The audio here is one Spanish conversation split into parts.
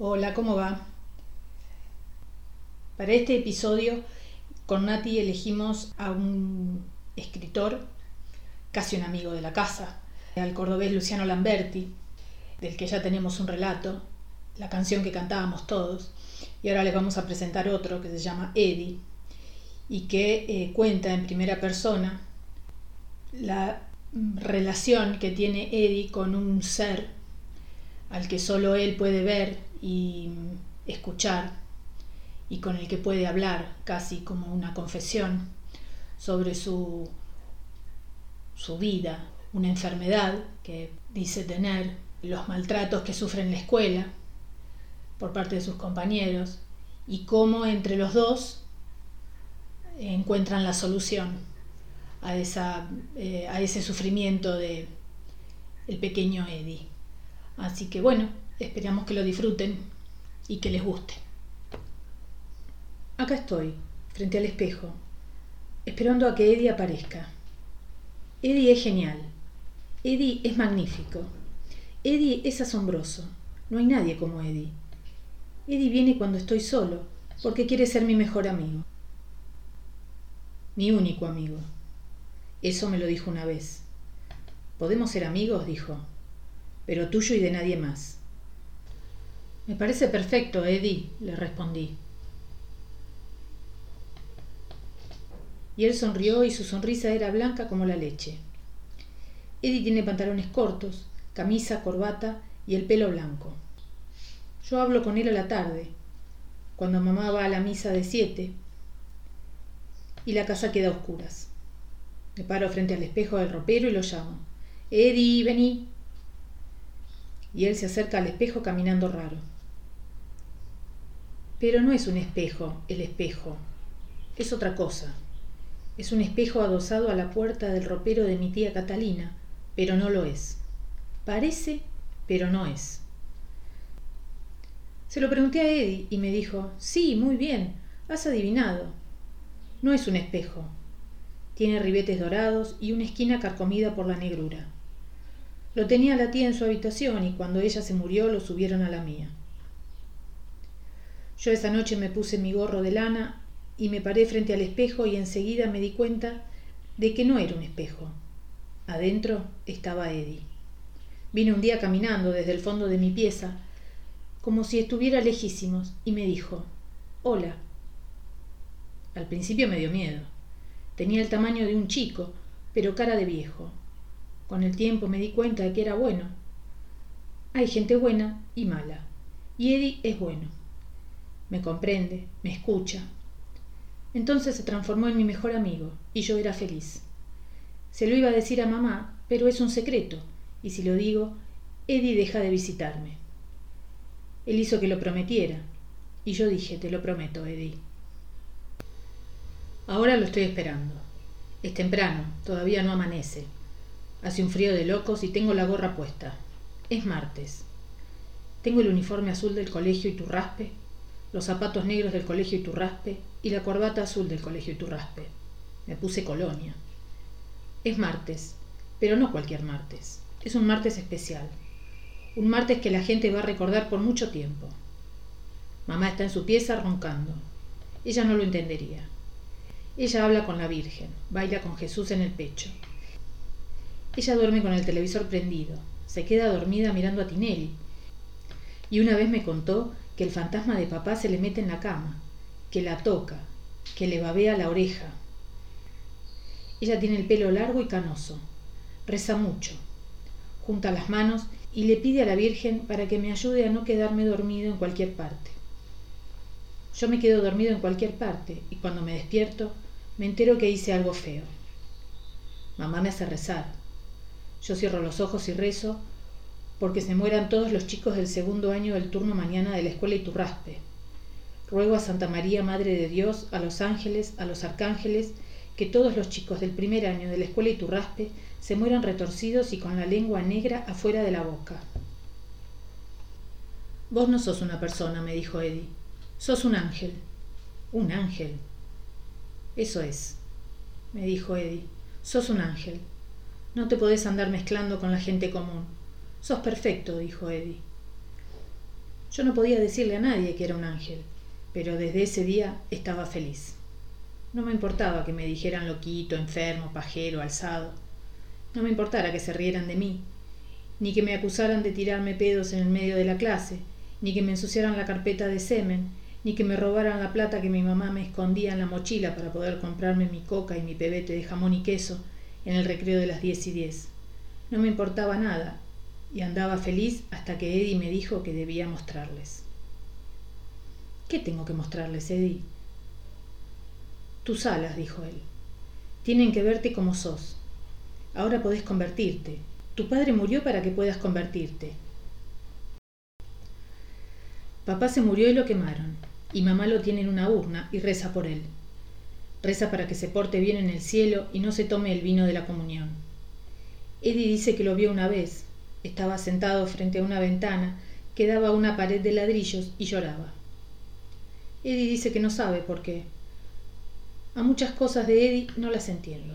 Hola, ¿cómo va? Para este episodio con Nati elegimos a un escritor, casi un amigo de la casa, al cordobés Luciano Lamberti, del que ya tenemos un relato, la canción que cantábamos todos, y ahora les vamos a presentar otro que se llama Eddie y que eh, cuenta en primera persona la relación que tiene Eddie con un ser al que solo él puede ver y escuchar y con el que puede hablar casi como una confesión sobre su, su vida, una enfermedad que dice tener, los maltratos que sufre en la escuela por parte de sus compañeros y cómo entre los dos encuentran la solución a, esa, eh, a ese sufrimiento de el pequeño Eddie. Así que bueno, Esperamos que lo disfruten y que les guste. Acá estoy, frente al espejo, esperando a que Eddie aparezca. Eddie es genial. Eddie es magnífico. Eddie es asombroso. No hay nadie como Eddie. Eddie viene cuando estoy solo, porque quiere ser mi mejor amigo. Mi único amigo. Eso me lo dijo una vez. Podemos ser amigos, dijo, pero tuyo y de nadie más. Me parece perfecto, Eddie, le respondí. Y él sonrió y su sonrisa era blanca como la leche. Eddie tiene pantalones cortos, camisa, corbata y el pelo blanco. Yo hablo con él a la tarde, cuando mamá va a la misa de siete y la casa queda a oscuras. Me paro frente al espejo del ropero y lo llamo. Eddie, vení. Y él se acerca al espejo caminando raro. Pero no es un espejo, el espejo. Es otra cosa. Es un espejo adosado a la puerta del ropero de mi tía Catalina, pero no lo es. Parece, pero no es. Se lo pregunté a Eddie y me dijo, sí, muy bien, has adivinado. No es un espejo. Tiene ribetes dorados y una esquina carcomida por la negrura. Lo tenía la tía en su habitación y cuando ella se murió lo subieron a la mía. Yo esa noche me puse mi gorro de lana y me paré frente al espejo y enseguida me di cuenta de que no era un espejo. Adentro estaba Eddie. Vine un día caminando desde el fondo de mi pieza, como si estuviera lejísimos, y me dijo, Hola. Al principio me dio miedo. Tenía el tamaño de un chico, pero cara de viejo. Con el tiempo me di cuenta de que era bueno. Hay gente buena y mala, y Eddie es bueno me comprende, me escucha. Entonces se transformó en mi mejor amigo y yo era feliz. Se lo iba a decir a mamá, pero es un secreto, y si lo digo, Eddie deja de visitarme. Él hizo que lo prometiera, y yo dije, te lo prometo, Eddie. Ahora lo estoy esperando. Es temprano, todavía no amanece. Hace un frío de locos y tengo la gorra puesta. Es martes. Tengo el uniforme azul del colegio y tu raspe los zapatos negros del colegio Iturraspe y la corbata azul del colegio Iturraspe. Me puse colonia. Es martes, pero no cualquier martes. Es un martes especial. Un martes que la gente va a recordar por mucho tiempo. Mamá está en su pieza roncando. Ella no lo entendería. Ella habla con la Virgen, baila con Jesús en el pecho. Ella duerme con el televisor prendido, se queda dormida mirando a Tinelli. Y una vez me contó que el fantasma de papá se le mete en la cama, que la toca, que le babea la oreja. Ella tiene el pelo largo y canoso, reza mucho, junta las manos y le pide a la Virgen para que me ayude a no quedarme dormido en cualquier parte. Yo me quedo dormido en cualquier parte y cuando me despierto me entero que hice algo feo. Mamá me hace rezar. Yo cierro los ojos y rezo porque se mueran todos los chicos del segundo año del turno mañana de la escuela Iturraspe. Ruego a Santa María, Madre de Dios, a los ángeles, a los arcángeles, que todos los chicos del primer año de la escuela Iturraspe se mueran retorcidos y con la lengua negra afuera de la boca. Vos no sos una persona, me dijo Eddie. Sos un ángel. Un ángel. Eso es, me dijo Eddie. Sos un ángel. No te podés andar mezclando con la gente común. Sos perfecto, dijo Eddie. Yo no podía decirle a nadie que era un ángel, pero desde ese día estaba feliz. No me importaba que me dijeran loquito, enfermo, pajero, alzado. No me importara que se rieran de mí, ni que me acusaran de tirarme pedos en el medio de la clase, ni que me ensuciaran la carpeta de semen, ni que me robaran la plata que mi mamá me escondía en la mochila para poder comprarme mi coca y mi pebete de jamón y queso en el recreo de las diez y diez. No me importaba nada, y andaba feliz hasta que Eddie me dijo que debía mostrarles. ¿Qué tengo que mostrarles, Eddie? Tus alas, dijo él. Tienen que verte como sos. Ahora podés convertirte. Tu padre murió para que puedas convertirte. Papá se murió y lo quemaron, y mamá lo tiene en una urna y reza por él. Reza para que se porte bien en el cielo y no se tome el vino de la comunión. Eddie dice que lo vio una vez. Estaba sentado frente a una ventana que daba a una pared de ladrillos y lloraba. Eddie dice que no sabe por qué, a muchas cosas de Eddie no las entiendo.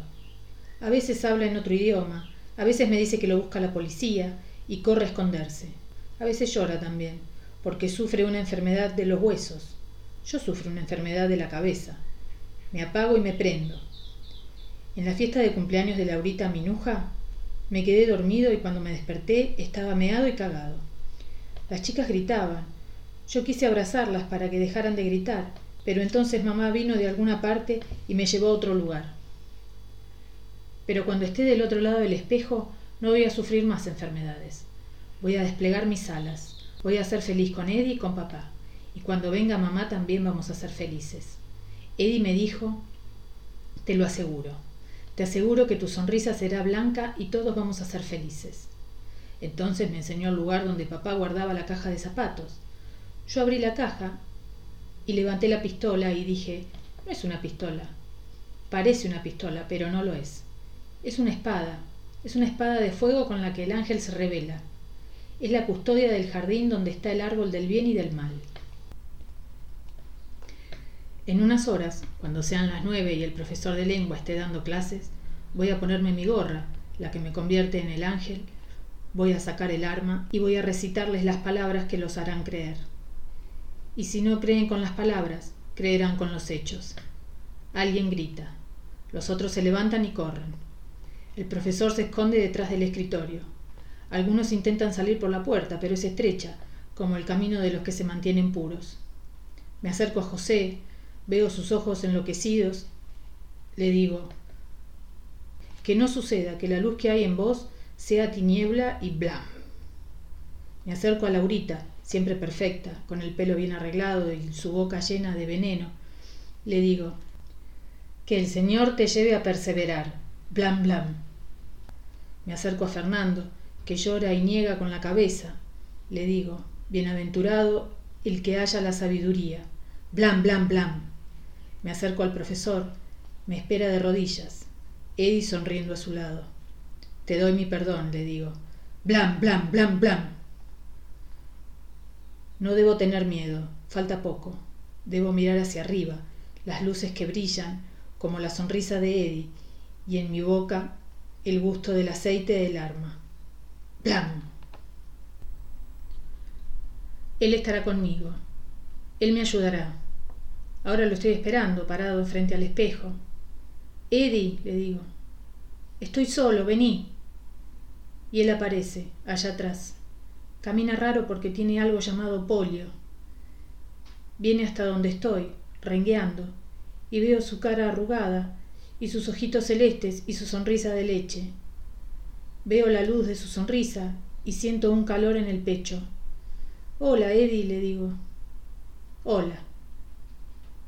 A veces habla en otro idioma, a veces me dice que lo busca la policía y corre a esconderse. A veces llora también, porque sufre una enfermedad de los huesos. Yo sufro una enfermedad de la cabeza. Me apago y me prendo. En la fiesta de cumpleaños de Laurita Minuja, me quedé dormido y cuando me desperté estaba meado y cagado. Las chicas gritaban. Yo quise abrazarlas para que dejaran de gritar, pero entonces mamá vino de alguna parte y me llevó a otro lugar. Pero cuando esté del otro lado del espejo, no voy a sufrir más enfermedades. Voy a desplegar mis alas. Voy a ser feliz con Eddie y con papá. Y cuando venga mamá también vamos a ser felices. Eddie me dijo, te lo aseguro. Te aseguro que tu sonrisa será blanca y todos vamos a ser felices. Entonces me enseñó el lugar donde papá guardaba la caja de zapatos. Yo abrí la caja y levanté la pistola y dije, no es una pistola. Parece una pistola, pero no lo es. Es una espada. Es una espada de fuego con la que el ángel se revela. Es la custodia del jardín donde está el árbol del bien y del mal. En unas horas, cuando sean las nueve y el profesor de lengua esté dando clases, voy a ponerme mi gorra, la que me convierte en el ángel, voy a sacar el arma y voy a recitarles las palabras que los harán creer y si no creen con las palabras, creerán con los hechos. Alguien grita. Los otros se levantan y corren. El profesor se esconde detrás del escritorio. Algunos intentan salir por la puerta, pero es estrecha, como el camino de los que se mantienen puros. Me acerco a José, veo sus ojos enloquecidos. Le digo, que no suceda que la luz que hay en vos sea tiniebla y blam. Me acerco a Laurita, siempre perfecta, con el pelo bien arreglado y su boca llena de veneno, le digo, que el Señor te lleve a perseverar, blam blam. Me acerco a Fernando, que llora y niega con la cabeza, le digo, bienaventurado el que haya la sabiduría, blam blam blam. Me acerco al profesor, me espera de rodillas, Eddie sonriendo a su lado. Te doy mi perdón, le digo, blam blam blam blam. No debo tener miedo, falta poco. Debo mirar hacia arriba, las luces que brillan, como la sonrisa de Eddie, y en mi boca el gusto del aceite del arma. ¡Blam! Él estará conmigo. Él me ayudará. Ahora lo estoy esperando, parado frente al espejo. Eddie, le digo. Estoy solo, vení. Y él aparece, allá atrás. Camina raro porque tiene algo llamado polio. Viene hasta donde estoy, rengueando, y veo su cara arrugada, y sus ojitos celestes y su sonrisa de leche. Veo la luz de su sonrisa y siento un calor en el pecho. Hola, Eddie, le digo. Hola.